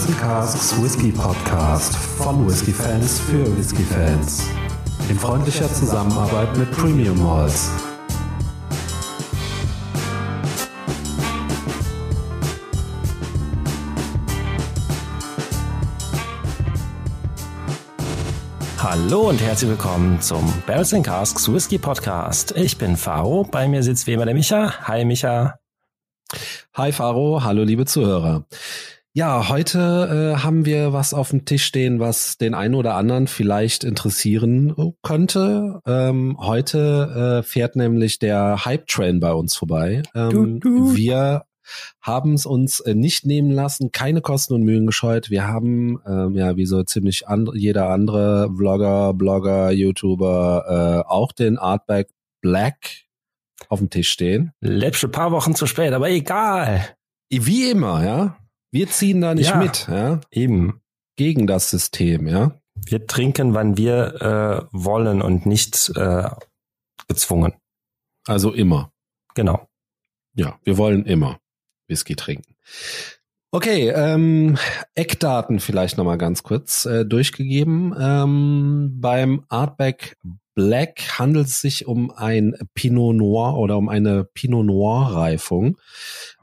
Barrels and Casks Whisky Podcast von Whisky Fans für Whisky Fans. In freundlicher Zusammenarbeit mit Premium Malls. Hallo und herzlich willkommen zum Barrels and Casks Whisky Podcast. Ich bin Faro, bei mir sitzt wie immer der Micha. Hi Micha. Hi Faro, hallo liebe Zuhörer. Ja, heute äh, haben wir was auf dem Tisch stehen, was den einen oder anderen vielleicht interessieren könnte. Ähm, heute äh, fährt nämlich der Hype-Train bei uns vorbei. Ähm, du, du. Wir haben es uns äh, nicht nehmen lassen, keine Kosten und Mühen gescheut. Wir haben, ähm, ja, wie so ziemlich and jeder andere Vlogger, Blogger, YouTuber, äh, auch den Artback Black auf dem Tisch stehen. Läppsch ein paar Wochen zu spät, aber egal. Wie immer, ja. Wir ziehen da nicht ja, mit, ja. Eben. Gegen das System, ja. Wir trinken, wann wir äh, wollen und nicht äh, gezwungen. Also immer. Genau. Ja, wir wollen immer Whisky trinken. Okay, ähm, Eckdaten vielleicht nochmal ganz kurz äh, durchgegeben. Ähm, beim Artback Black handelt es sich um ein Pinot Noir oder um eine Pinot Noir Reifung.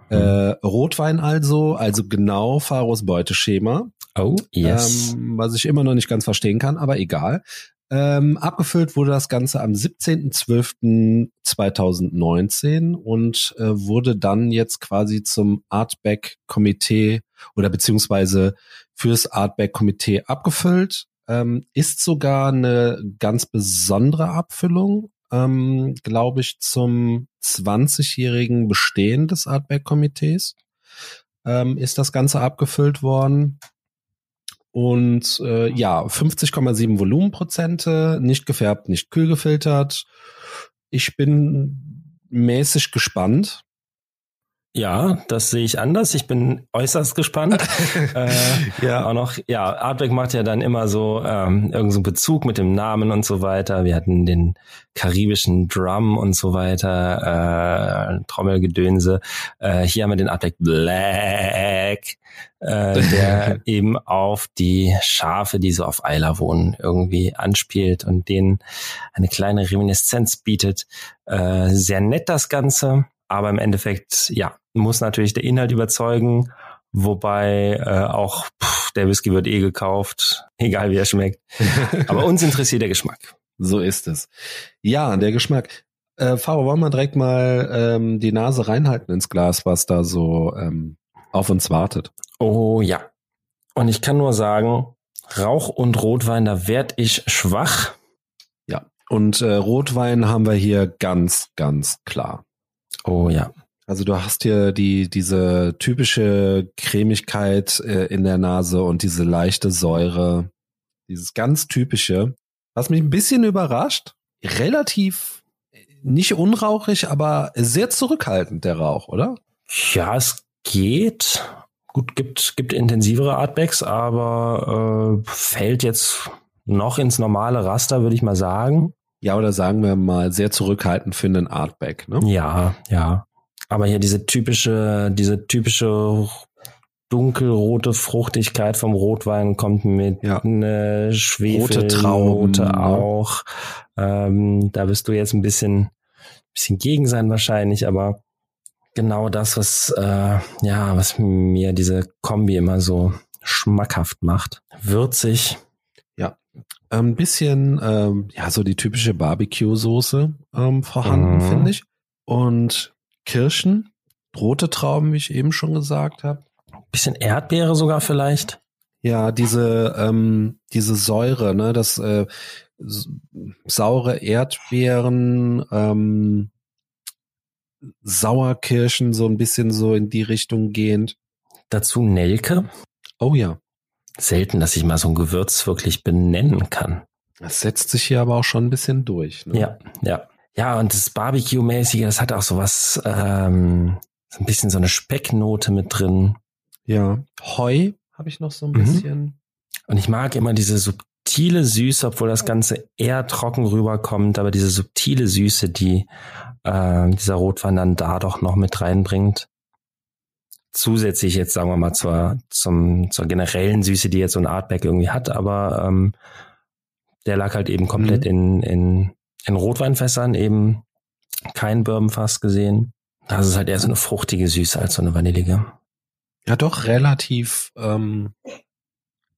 Äh, mhm. Rotwein also, also genau Faros Beuteschema. Oh, yes. Ähm, was ich immer noch nicht ganz verstehen kann, aber egal. Ähm, abgefüllt wurde das Ganze am 17.12.2019 und äh, wurde dann jetzt quasi zum Artback-Komitee oder beziehungsweise fürs Artback-Komitee abgefüllt. Ähm, ist sogar eine ganz besondere Abfüllung, ähm, glaube ich, zum 20-jährigen Bestehen des Artback-Komitees. Ähm, ist das Ganze abgefüllt worden. Und äh, ja, 50,7 Volumenprozente, nicht gefärbt, nicht kühl gefiltert. Ich bin mäßig gespannt. Ja, das sehe ich anders. Ich bin äußerst gespannt. äh, ja, auch noch, ja, Artback macht ja dann immer so ähm, irgendeinen so Bezug mit dem Namen und so weiter. Wir hatten den karibischen Drum und so weiter, äh, Trommelgedönse. Äh, hier haben wir den Artback Black, äh, der eben auf die Schafe, die so auf Eiler wohnen, irgendwie anspielt und denen eine kleine Reminiszenz bietet. Äh, sehr nett das Ganze aber im Endeffekt, ja, muss natürlich der Inhalt überzeugen. Wobei äh, auch pff, der Whisky wird eh gekauft, egal wie er schmeckt. Aber uns interessiert der Geschmack. So ist es. Ja, der Geschmack. Äh, Faro, wollen wir direkt mal ähm, die Nase reinhalten ins Glas, was da so ähm, auf uns wartet? Oh ja. Und ich kann nur sagen, Rauch und Rotwein, da werd ich schwach. Ja. Und äh, Rotwein haben wir hier ganz, ganz klar. Oh ja. Also du hast hier die diese typische Cremigkeit äh, in der Nase und diese leichte Säure, dieses ganz typische, was mich ein bisschen überrascht. Relativ nicht unrauchig, aber sehr zurückhaltend der Rauch, oder? Ja, es geht. Gut, gibt gibt intensivere Artbacks, aber äh, fällt jetzt noch ins normale Raster, würde ich mal sagen. Ja, oder sagen wir mal sehr zurückhaltend für einen Artback, ne? Ja, ja. Aber hier diese typische, diese typische dunkelrote Fruchtigkeit vom Rotwein kommt mit ja. eine Schwefelnote ne? auch. Ähm, da bist du jetzt ein bisschen, bisschen gegen sein wahrscheinlich, aber genau das, was äh, ja, was mir diese Kombi immer so schmackhaft macht. Würzig, ein bisschen, ähm, ja, so die typische Barbecue-Soße ähm, vorhanden, mhm. finde ich. Und Kirschen, rote Trauben, wie ich eben schon gesagt habe. Bisschen Erdbeere sogar vielleicht. Ja, diese, ähm, diese Säure, ne, das äh, saure Erdbeeren, ähm, Sauerkirschen, so ein bisschen so in die Richtung gehend. Dazu Nelke. Oh ja selten, dass ich mal so ein Gewürz wirklich benennen kann. Das setzt sich hier aber auch schon ein bisschen durch. Ne? Ja, ja. Ja, und das Barbecue-mäßige, das hat auch so was, ähm, so ein bisschen so eine Specknote mit drin. Ja. Heu habe ich noch so ein mhm. bisschen. Und ich mag immer diese subtile Süße, obwohl das Ganze eher trocken rüberkommt, aber diese subtile Süße, die äh, dieser Rotwein dann da doch noch mit reinbringt. Zusätzlich jetzt, sagen wir mal, zur, zum, zur generellen Süße, die jetzt so ein Artback irgendwie hat, aber ähm, der lag halt eben komplett mhm. in, in, in Rotweinfässern, eben kein Bourbonfass gesehen. Das ist halt eher so eine fruchtige Süße als so eine vanillige. Ja, doch relativ ähm,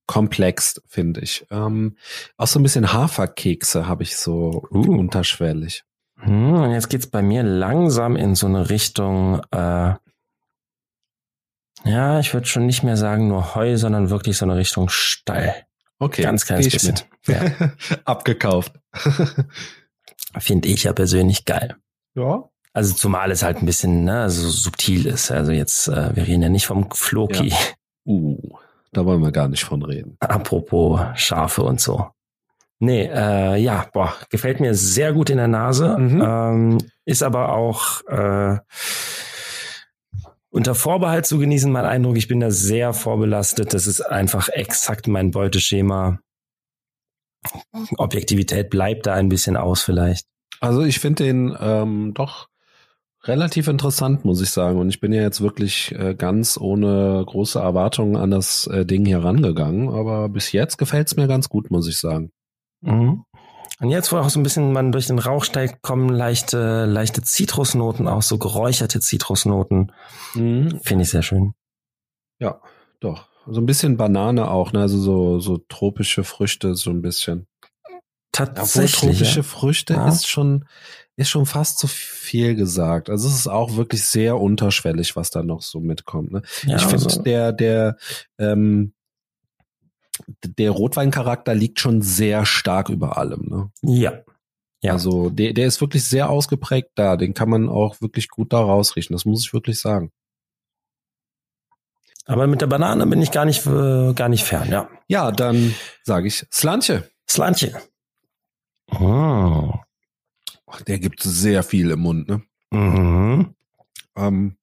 komplex, finde ich. Ähm, auch so ein bisschen Haferkekse habe ich so uh. unterschwellig. Hm, und jetzt geht's bei mir langsam in so eine Richtung, äh, ja, ich würde schon nicht mehr sagen nur Heu, sondern wirklich so eine Richtung Stall. Okay, ganz kleines bisschen. Ja. Abgekauft. Finde ich ja persönlich geil. Ja. Also zumal es halt ein bisschen ne, so subtil ist. Also jetzt, äh, wir reden ja nicht vom Floki. Ja. Uh, da wollen wir gar nicht von reden. Apropos Schafe und so. Nee, äh, ja, boah, gefällt mir sehr gut in der Nase. Mhm. Ähm, ist aber auch äh, unter Vorbehalt zu genießen, mein Eindruck. Ich bin da sehr vorbelastet. Das ist einfach exakt mein Beuteschema. Objektivität bleibt da ein bisschen aus vielleicht. Also ich finde den ähm, doch relativ interessant, muss ich sagen. Und ich bin ja jetzt wirklich äh, ganz ohne große Erwartungen an das äh, Ding hier rangegangen. Aber bis jetzt gefällt es mir ganz gut, muss ich sagen. Mhm. Und jetzt, wo auch so ein bisschen man durch den Rauch steigt, kommen leichte, leichte Zitrusnoten, auch so geräucherte Zitrusnoten. Mhm. Finde ich sehr schön. Ja, doch. So ein bisschen Banane auch, ne? Also so, so tropische Früchte, so ein bisschen. Tatsächlich. Obwohl tropische ja. Früchte ja. ist schon, ist schon fast zu viel gesagt. Also es ist auch wirklich sehr unterschwellig, was da noch so mitkommt. Ne? Ja, ich finde, also. der, der, ähm, der Rotweincharakter liegt schon sehr stark über allem. Ne? Ja. ja. Also der, der ist wirklich sehr ausgeprägt da. Den kann man auch wirklich gut da rausriechen. Das muss ich wirklich sagen. Aber mit der Banane bin ich gar nicht, äh, gar nicht fern, ja. Ja, dann sage ich Slantje. Slantje. Oh. Der gibt sehr viel im Mund, ne? Mhm. Ähm,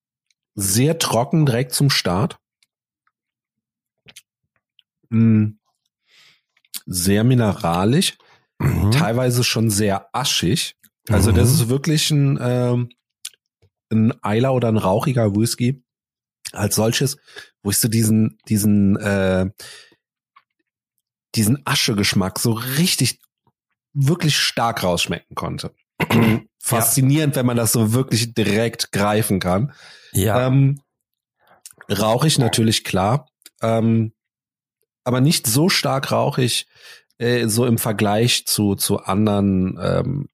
sehr trocken direkt zum Start. Mm. Sehr mineralisch, mhm. teilweise schon sehr aschig. Also mhm. das ist wirklich ein, ähm, ein Eiler oder ein rauchiger Whisky als solches, wo ich so diesen, diesen, äh, diesen Aschegeschmack so richtig, wirklich stark rausschmecken konnte. Faszinierend, ja. wenn man das so wirklich direkt greifen kann. Ja. Ähm, rauchig natürlich klar. Ähm, aber nicht so stark rauchig, äh, so im Vergleich zu, zu anderen, ähm,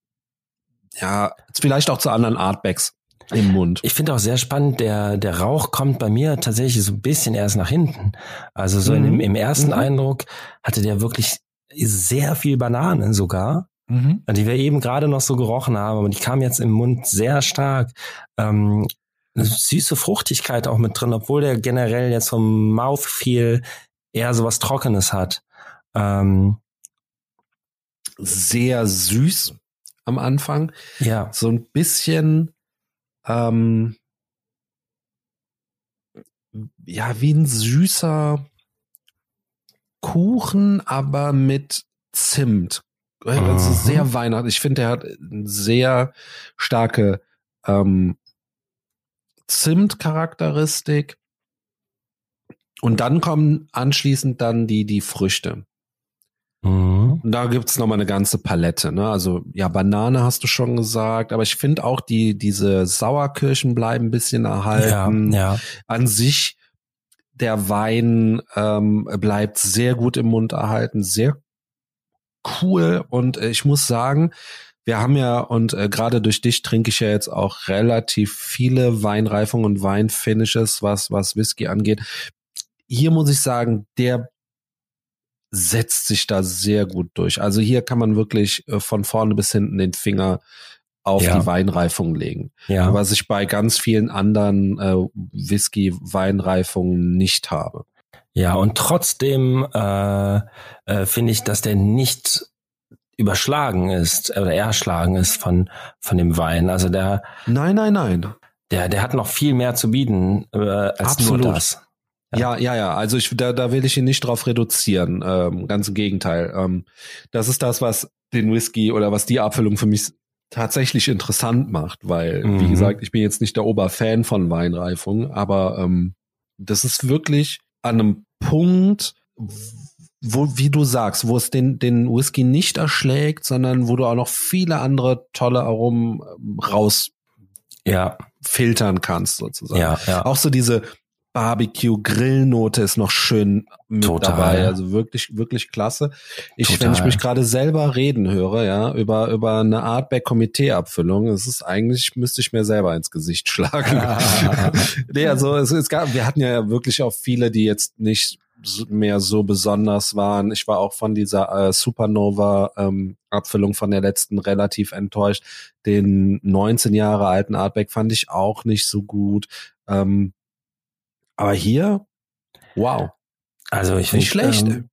ja, vielleicht auch zu anderen Artbacks im Mund. Ich finde auch sehr spannend, der, der Rauch kommt bei mir tatsächlich so ein bisschen erst nach hinten. Also so mhm. im, im ersten mhm. Eindruck hatte der wirklich sehr viel Banane sogar, mhm. die wir eben gerade noch so gerochen haben, aber die kam jetzt im Mund sehr stark. Ähm, eine süße Fruchtigkeit auch mit drin, obwohl der generell jetzt vom Mouthfeel eher so was Trockenes hat. Ähm, sehr süß am Anfang. Ja. So ein bisschen, ähm, ja, wie ein süßer Kuchen, aber mit Zimt. Also mhm. sehr weihnachtlich. Ich finde, er hat eine sehr starke ähm, Zimt-Charakteristik. Und dann kommen anschließend dann die, die Früchte. Mhm. Und da gibt's noch mal eine ganze Palette. Ne? Also ja, Banane hast du schon gesagt, aber ich finde auch die diese Sauerkirschen bleiben ein bisschen erhalten. Ja, ja. An sich der Wein ähm, bleibt sehr gut im Mund erhalten, sehr cool. Und äh, ich muss sagen, wir haben ja und äh, gerade durch dich trinke ich ja jetzt auch relativ viele Weinreifungen und Weinfinishes, was was Whisky angeht hier muss ich sagen, der setzt sich da sehr gut durch. Also hier kann man wirklich äh, von vorne bis hinten den Finger auf ja. die Weinreifung legen. Ja. Was ich bei ganz vielen anderen äh, Whisky-Weinreifungen nicht habe. Ja, und trotzdem äh, äh, finde ich, dass der nicht überschlagen ist oder erschlagen ist von von dem Wein. Also der Nein, nein, nein. Der der hat noch viel mehr zu bieten äh, als Absolut. nur das. Ja, ja, ja. Also ich, da, da will ich ihn nicht drauf reduzieren. Ähm, ganz im Gegenteil. Ähm, das ist das, was den Whisky oder was die Abfüllung für mich tatsächlich interessant macht, weil, mhm. wie gesagt, ich bin jetzt nicht der Oberfan von Weinreifung, aber ähm, Das ist wirklich an einem Punkt, wo, wie du sagst, wo es den, den Whisky nicht erschlägt, sondern wo du auch noch viele andere tolle Aromen ähm, raus ja. filtern kannst, sozusagen. Ja, ja. Auch so diese Barbecue-Grillnote ist noch schön mit Total. dabei. Also wirklich, wirklich klasse. Ich, Total. wenn ich mich gerade selber reden höre, ja, über, über eine Artback-Komitee-Abfüllung, es ist eigentlich, müsste ich mir selber ins Gesicht schlagen. nee, also es, es gab, wir hatten ja wirklich auch viele, die jetzt nicht mehr so besonders waren. Ich war auch von dieser äh, Supernova ähm, von der letzten relativ enttäuscht. Den 19 Jahre alten Artback fand ich auch nicht so gut. Ähm, aber hier, wow, Also ich nicht find, schlecht. Ähm,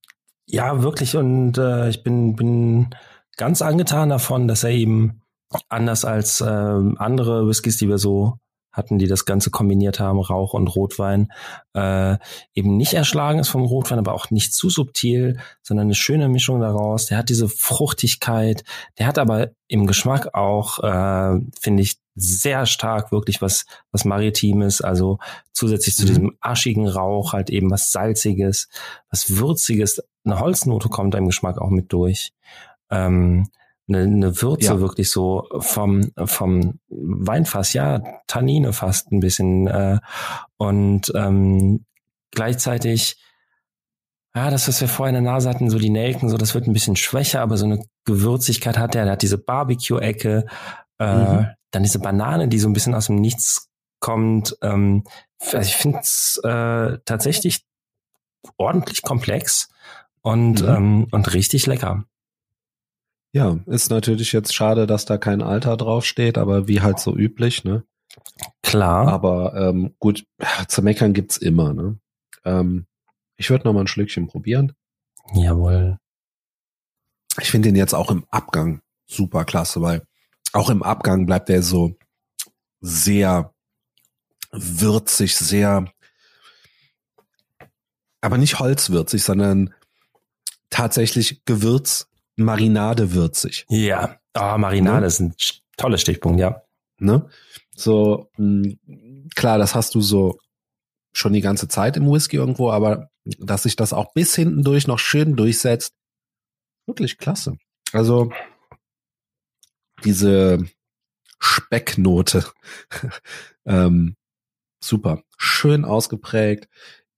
ja, wirklich. Und äh, ich bin, bin ganz angetan davon, dass er eben anders als ähm, andere Whiskys, die wir so hatten, die das Ganze kombiniert haben, Rauch und Rotwein, äh, eben nicht erschlagen ist vom Rotwein, aber auch nicht zu subtil, sondern eine schöne Mischung daraus. Der hat diese Fruchtigkeit, der hat aber im Geschmack auch, äh, finde ich, sehr stark wirklich was, was Maritimes, also zusätzlich zu Mhm. diesem aschigen Rauch halt eben was Salziges, was Würziges, eine Holznote kommt da im Geschmack auch mit durch. Ähm, eine, eine Würze Ja. wirklich so vom, vom Weinfass, ja, Tannine fast ein bisschen. Äh, und ähm, gleichzeitig, ja, das, was wir vorher in der Nase hatten, so die Nelken, so das wird ein bisschen schwächer, aber so eine Gewürzigkeit hat er. Der hat diese Barbecue-Ecke, äh, Mhm. dann diese Banane, die so ein bisschen aus dem Nichts kommt. Ähm, also ich finde es äh, tatsächlich ordentlich komplex und, Mhm. ähm, und richtig lecker. Ja, ist natürlich jetzt schade, dass da kein Alter draufsteht, aber wie halt so üblich, ne? Klar. Aber ähm, gut, zu meckern gibt's immer, ne? Ähm, ich würde noch mal ein Schlückchen probieren. Jawohl. Ich finde den jetzt auch im Abgang super klasse, weil auch im Abgang bleibt er so sehr würzig, sehr, aber nicht holzwürzig, sondern tatsächlich Gewürz, Marinade würzig. Ja. Ah, Marinade Ne? ist ein toller Stichpunkt, ja. Ne? So, mh, klar, das hast du so schon die ganze Zeit im Whisky irgendwo, aber dass sich das auch bis hinten durch noch schön durchsetzt, wirklich klasse. Also diese Specknote, ähm, super, schön ausgeprägt,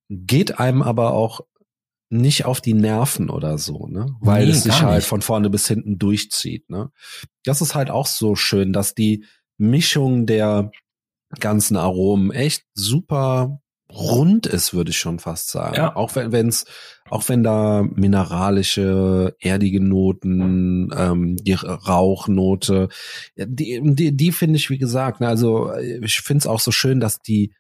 geht einem aber auch nicht auf die Nerven oder so, ne? Weil Nee, es sich halt nicht. von vorne bis hinten durchzieht, ne? Das ist halt auch so schön, dass die Mischung der ganzen Aromen echt super rund ist, würde ich schon fast sagen. Ja. Auch wenn wenn's, auch wenn da mineralische, erdige Noten, ähm, die Rauchnote, die, die, die finde ich, wie gesagt, ne, also ich finde es auch so schön, dass die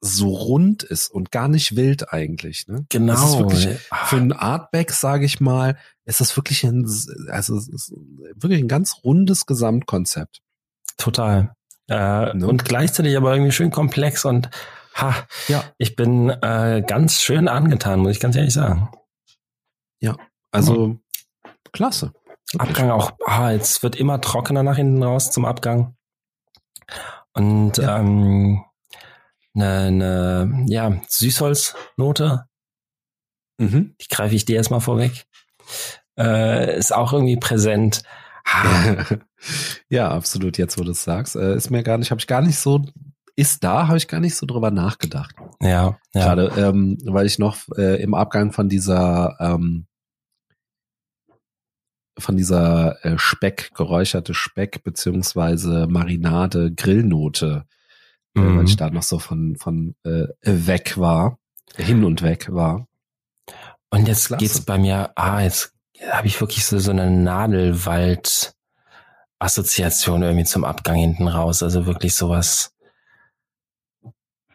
so rund ist und gar nicht wild eigentlich. Ne? Genau. Das ist wirklich, für ein Artback, sage ich mal, ist das wirklich ein, also es wirklich ein ganz rundes Gesamtkonzept. Total. Äh, Ne? Und gleichzeitig aber irgendwie schön komplex und ha, Ja. ich bin äh, ganz schön angetan, muss ich ganz ehrlich sagen. Also klasse. Wirklich. Abgang auch, ah, jetzt wird immer trockener nach hinten raus zum Abgang. Und Ja. ähm, eine, ne, ja, Süßholznote, Mhm. die greife ich dir erstmal vorweg, äh, ist auch irgendwie präsent. Ja, absolut. Jetzt, wo du es sagst, äh, ist mir gar nicht, habe ich gar nicht so, ist da, habe ich gar nicht so drüber nachgedacht. ja, ja. Gerade, ähm, weil ich noch äh, im Abgang von dieser ähm, von dieser äh, Speck, geräucherte Speck beziehungsweise Marinade, Grillnote, Mhm. weil ich da noch so von, von äh, weg war, hin und weg war. Und jetzt Klasse. geht's bei mir, ah, jetzt habe ich wirklich so, so eine Nadelwald-Assoziation irgendwie zum Abgang hinten raus. Also wirklich sowas.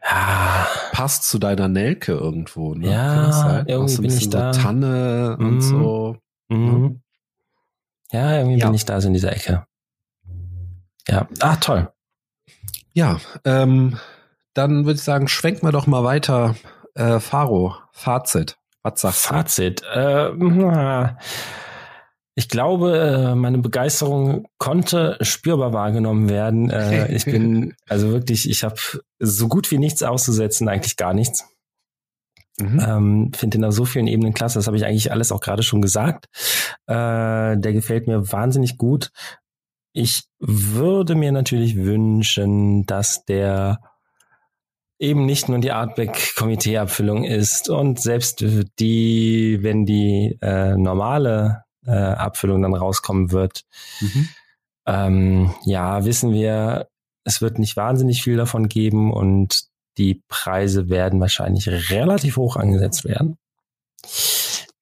Ja, Passt zu deiner Nelke irgendwo, ne? Ja, sein? irgendwie bin ich da. So Tanne und Mhm. so. mhm. ja, irgendwie Ja. bin ich da so in dieser Ecke. Ja, ah, toll. Ja, ähm, dann würde ich sagen, schwenk mal doch mal weiter. Äh, Faro, Fazit. Was sagst du? Fazit. Äh, ich glaube, äh, meine Begeisterung konnte spürbar wahrgenommen werden. Äh, ich bin also wirklich, ich habe so gut wie nichts auszusetzen, eigentlich gar nichts. Mhm. Ähm, Finde den auf so vielen Ebenen klasse. Das habe ich eigentlich alles auch gerade schon gesagt. Äh, der gefällt mir wahnsinnig gut. Ich würde mir natürlich wünschen, dass der eben nicht nur die Artback-Komitee-Abfüllung ist und selbst die, wenn die äh, normale äh, Abfüllung dann rauskommen wird, mhm. ähm, ja, wissen wir, es wird nicht wahnsinnig viel davon geben und die Preise werden wahrscheinlich relativ hoch angesetzt werden.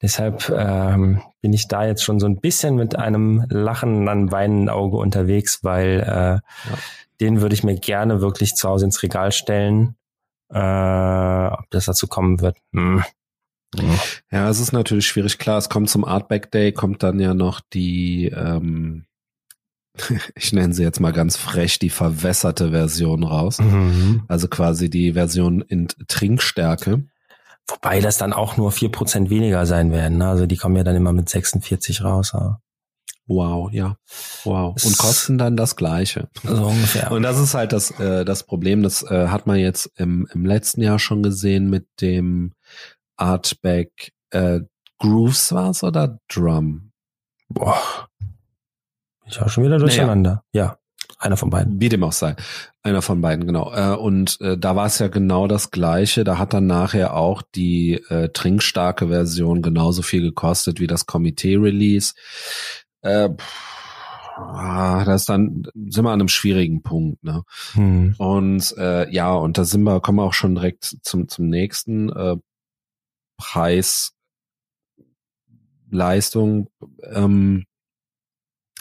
Deshalb ähm, bin ich da jetzt schon so ein bisschen mit einem Lachen an weinenden Auge unterwegs, weil äh, ja. den würde ich mir gerne wirklich zu Hause ins Regal stellen. Äh, ob das dazu kommen wird. Hm. Ja, es ist natürlich schwierig. Klar, es kommt zum Artback Day, kommt dann ja noch die ähm, ich nenne sie jetzt mal ganz frech, die verwässerte Version raus. Mhm. Also quasi die Version in Trinkstärke. Wobei das dann auch nur vier Prozent weniger sein werden. Ne? Also die kommen ja dann immer mit 46 raus. Ja. Wow, ja. Wow. Und kosten dann das Gleiche. So ungefähr. Und das ist halt das, äh, das Problem, das äh, hat man jetzt im, im letzten Jahr schon gesehen mit dem Artback äh, Grooves war's oder Drum? Boah. Ich war schon wieder durcheinander. Naja. Ja, einer von beiden. Wie dem auch sei. Einer von beiden, genau. Äh, und äh, da war es ja genau das Gleiche. Da hat dann nachher auch die äh, trinkstarke Version genauso viel gekostet wie das Komitee-Release. Äh, ah, das ist dann sind wir an einem schwierigen Punkt, ne? Hm. Und äh, ja, und da sind wir, kommen wir auch schon direkt zum zum nächsten äh, Preis Leistung. Ähm,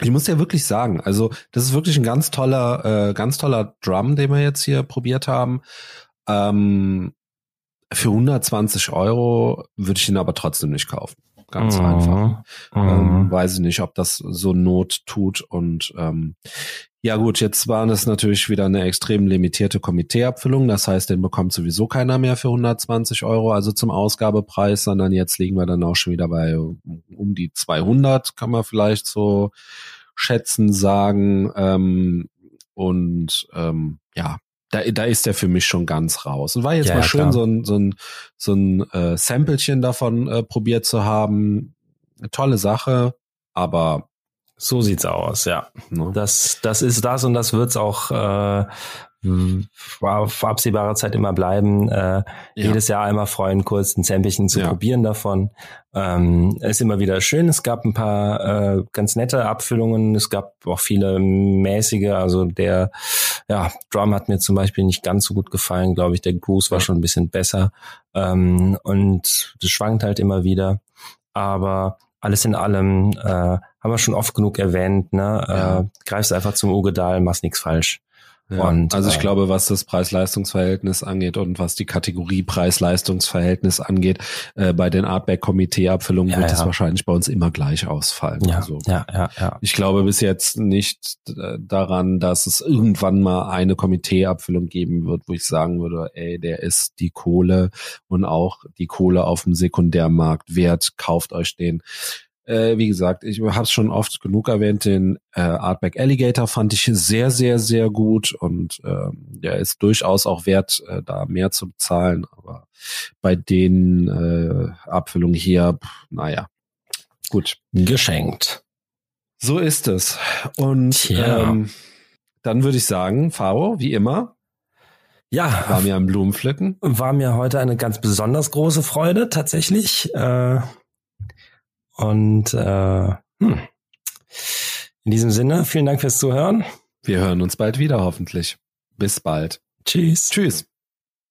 ich muss ja wirklich sagen, also das ist wirklich ein ganz toller, äh, ganz toller Drum, den wir jetzt hier probiert haben. Ähm, für 120 Euro würde ich ihn aber trotzdem nicht kaufen. Ganz mhm. einfach. Ähm, mhm. weiß ich nicht, ob das so Not tut. Und ähm, ja gut, jetzt war das natürlich wieder eine extrem limitierte Komiteeabfüllung. Das heißt, den bekommt sowieso keiner mehr für 120 Euro, also zum Ausgabepreis, sondern jetzt liegen wir dann auch schon wieder bei um die 200, kann man vielleicht so schätzen, sagen. Ähm, und ähm, ja, da, da ist der für mich schon ganz raus. Und war jetzt ja, mal schön, klar. so ein, so ein, so ein äh, Samplechen davon äh, probiert zu haben. Eine tolle Sache, aber so sieht's aus, ja. Ne? Das, das ist das und das wird's auch äh, auf absehbare Zeit immer bleiben. Äh, ja. Jedes Jahr einmal freuen, kurz ein Samplechen zu ja. probieren davon. Ähm, ist immer wieder schön. Es gab ein paar äh, ganz nette Abfüllungen. Es gab auch viele mäßige. Also der ja, Drum hat mir zum Beispiel nicht ganz so gut gefallen, glaube ich. Der Groove war schon ein bisschen besser. Ähm, und das schwankt halt immer wieder. Aber alles in allem äh, haben wir schon oft genug erwähnt. Ne? Ja. Äh, greifst einfach zum Ogedal, machst nichts falsch. Ja, und, also ich äh, glaube, was das Preis-Leistungs-Verhältnis angeht und was die Kategorie Preis-Leistungs-Verhältnis angeht, äh, bei den Artback-Komitee-Abfüllungen ja, wird es ja. wahrscheinlich bei uns immer gleich ausfallen. Ja, also, ja, ja, ja. Ich glaube bis jetzt nicht äh, daran, dass es irgendwann mal eine Komitee-Abfüllung geben wird, wo ich sagen würde, ey, der ist die Kohle und auch die Kohle auf dem Sekundärmarkt wert, kauft euch den. Äh, wie gesagt, ich habe es schon oft genug erwähnt, den äh, Artback Alligator fand ich sehr, sehr, sehr gut und äh, der ist durchaus auch wert, äh, da mehr zu bezahlen. Aber bei den äh, Abfüllungen hier, pff, naja, gut. Geschenkt. So ist es. Und ähm, dann würde ich sagen, Faro, wie immer, ja. War mir ein Blumenpflücken. War mir heute eine ganz besonders große Freude, tatsächlich. Äh, und äh, hm. in diesem Sinne, vielen Dank fürs Zuhören. Wir hören uns bald wieder, hoffentlich. Bis bald. Tschüss. Tschüss.